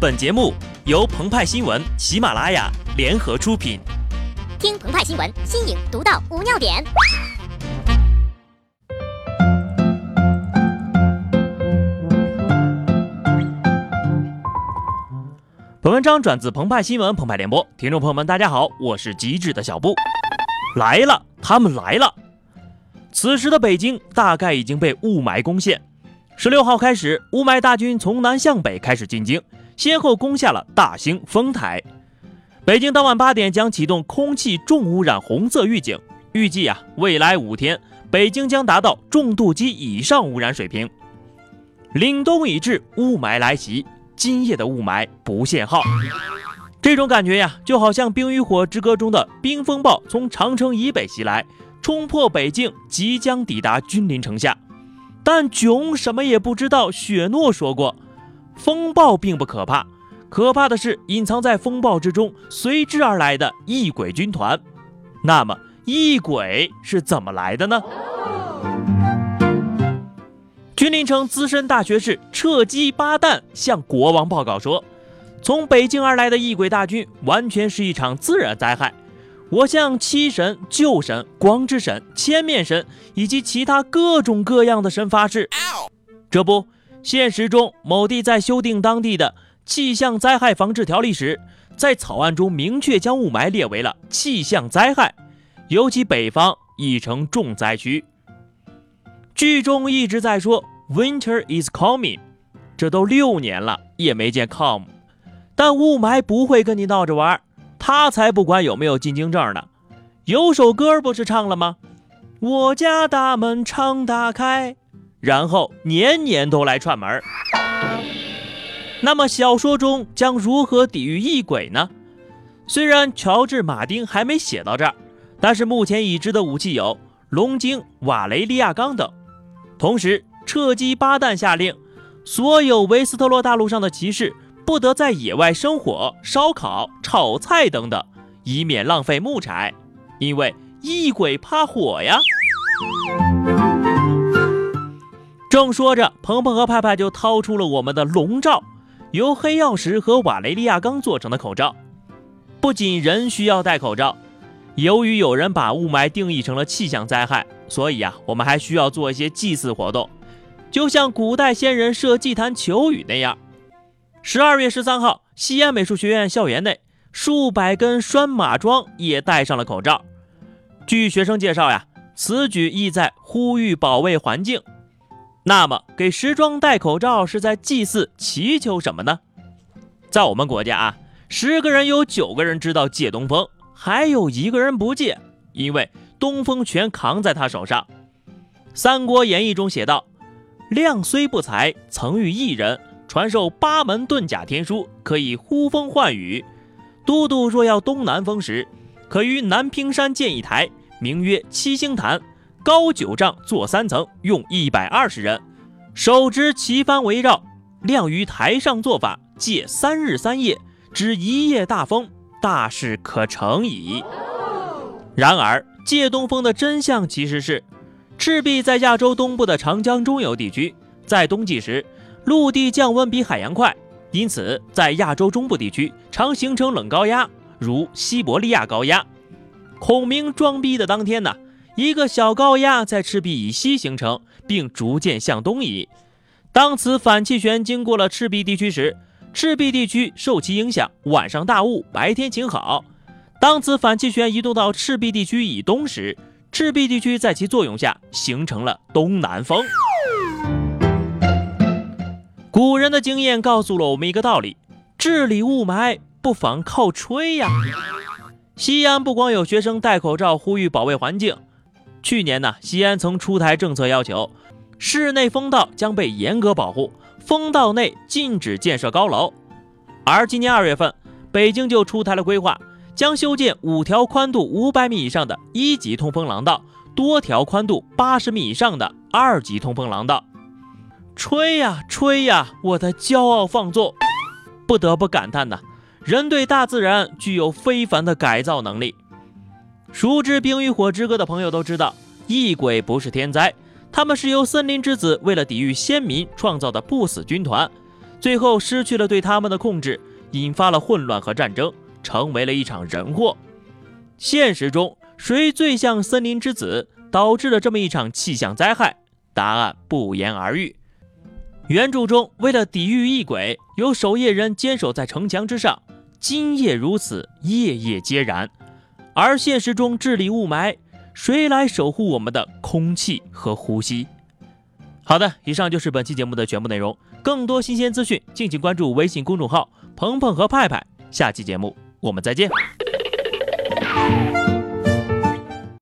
本节目由澎湃新闻、喜马拉雅联合出品。听澎湃新闻，新颖独到，无尿点。本文章转自澎湃新闻、澎湃联播，听众朋友们，大家好，我是机智的小布，来了，他们来了。此时的北京大概已经被雾霾攻陷。十六号开始，雾霾大军从南向北开始进京。先后攻下了大兴、丰台。北京当晚八点将启动空气重污染红色预警，预计啊，未来五天北京将达到重度及以上污染水平。凛冬已至，雾霾来袭，今夜的雾霾不限号。这种感觉呀，就好像《冰与火之歌》中的冰风暴从长城以北袭来，冲破北境，即将抵达君临城下。但囧什么也不知道，雪诺说过。风暴并不可怕，可怕的是隐藏在风暴之中随之而来的异鬼军团。那么，异鬼是怎么来的呢？君临城资深大学士彻基巴旦向国王报告说：“从北京而来的异鬼大军完全是一场自然灾害。我向七神、旧神、光之神、千面神以及其他各种各样的神发誓，这不。”现实中，某地在修订当地的气象灾害防治条例时，在草案中明确将雾霾列为了气象灾害，尤其北方已成重灾区。剧中一直在说 “Winter is coming”，这都六年了也没见 come。但雾霾不会跟你闹着玩，他才不管有没有进京证呢。有首歌不是唱了吗？我家大门常打开。然后年年都来串门那么小说中将如何抵御异鬼呢？虽然乔治·马丁还没写到这儿，但是目前已知的武器有龙晶、瓦雷利亚钢等。同时，彻基巴旦下令，所有维斯特洛大陆上的骑士不得在野外生火、烧烤、炒菜等等，以免浪费木柴，因为异鬼怕火呀。正说着，鹏鹏和派派就掏出了我们的龙罩，由黑曜石和瓦雷利亚钢做成的口罩。不仅人需要戴口罩，由于有人把雾霾定义成了气象灾害，所以啊，我们还需要做一些祭祀活动，就像古代先人设祭坛求雨那样。十二月十三号，西安美术学院校园内，数百根拴马桩也戴上了口罩。据学生介绍呀，此举意在呼吁保卫环境。那么，给时装戴口罩是在祭祀、祈求什么呢？在我们国家啊，十个人有九个人知道借东风，还有一个人不借，因为东风全扛在他手上。《三国演义》中写道：“亮虽不才，曾遇一人传授八门遁甲天书，可以呼风唤雨。都督若要东南风时，可于南屏山建一台，名曰七星坛。”高九丈，坐三层，用一百二十人，手执旗幡围绕，亮于台上做法，借三日三夜，只一夜大风，大事可成矣。然而，借东风的真相其实是，赤壁在亚洲东部的长江中游地区，在冬季时，陆地降温比海洋快，因此在亚洲中部地区常形成冷高压，如西伯利亚高压。孔明装逼的当天呢？一个小高压在赤壁以西形成，并逐渐向东移。当此反气旋经过了赤壁地区时，赤壁地区受其影响，晚上大雾，白天晴好。当此反气旋移动到赤壁地区以东时，赤壁地区在其作用下形成了东南风。古人的经验告诉了我们一个道理：治理雾霾不妨靠吹呀。西安不光有学生戴口罩呼吁保卫环境。去年呢，西安曾出台政策，要求室内风道将被严格保护，风道内禁止建设高楼。而今年二月份，北京就出台了规划，将修建五条宽度五百米以上的一级通风廊道，多条宽度八十米以上的二级通风廊道。吹呀吹呀，我的骄傲放纵，不得不感叹呐，人对大自然具有非凡的改造能力。熟知《冰与火之歌》的朋友都知道，异鬼不是天灾，他们是由森林之子为了抵御先民创造的不死军团。最后失去了对他们的控制，引发了混乱和战争，成为了一场人祸。现实中，谁最像森林之子，导致了这么一场气象灾害？答案不言而喻。原著中，为了抵御异鬼，有守夜人坚守在城墙之上，今夜如此，夜夜皆然。而现实中治理雾霾，谁来守护我们的空气和呼吸？好的，以上就是本期节目的全部内容。更多新鲜资讯，敬请关注微信公众号“鹏鹏和派派”。下期节目我们再见。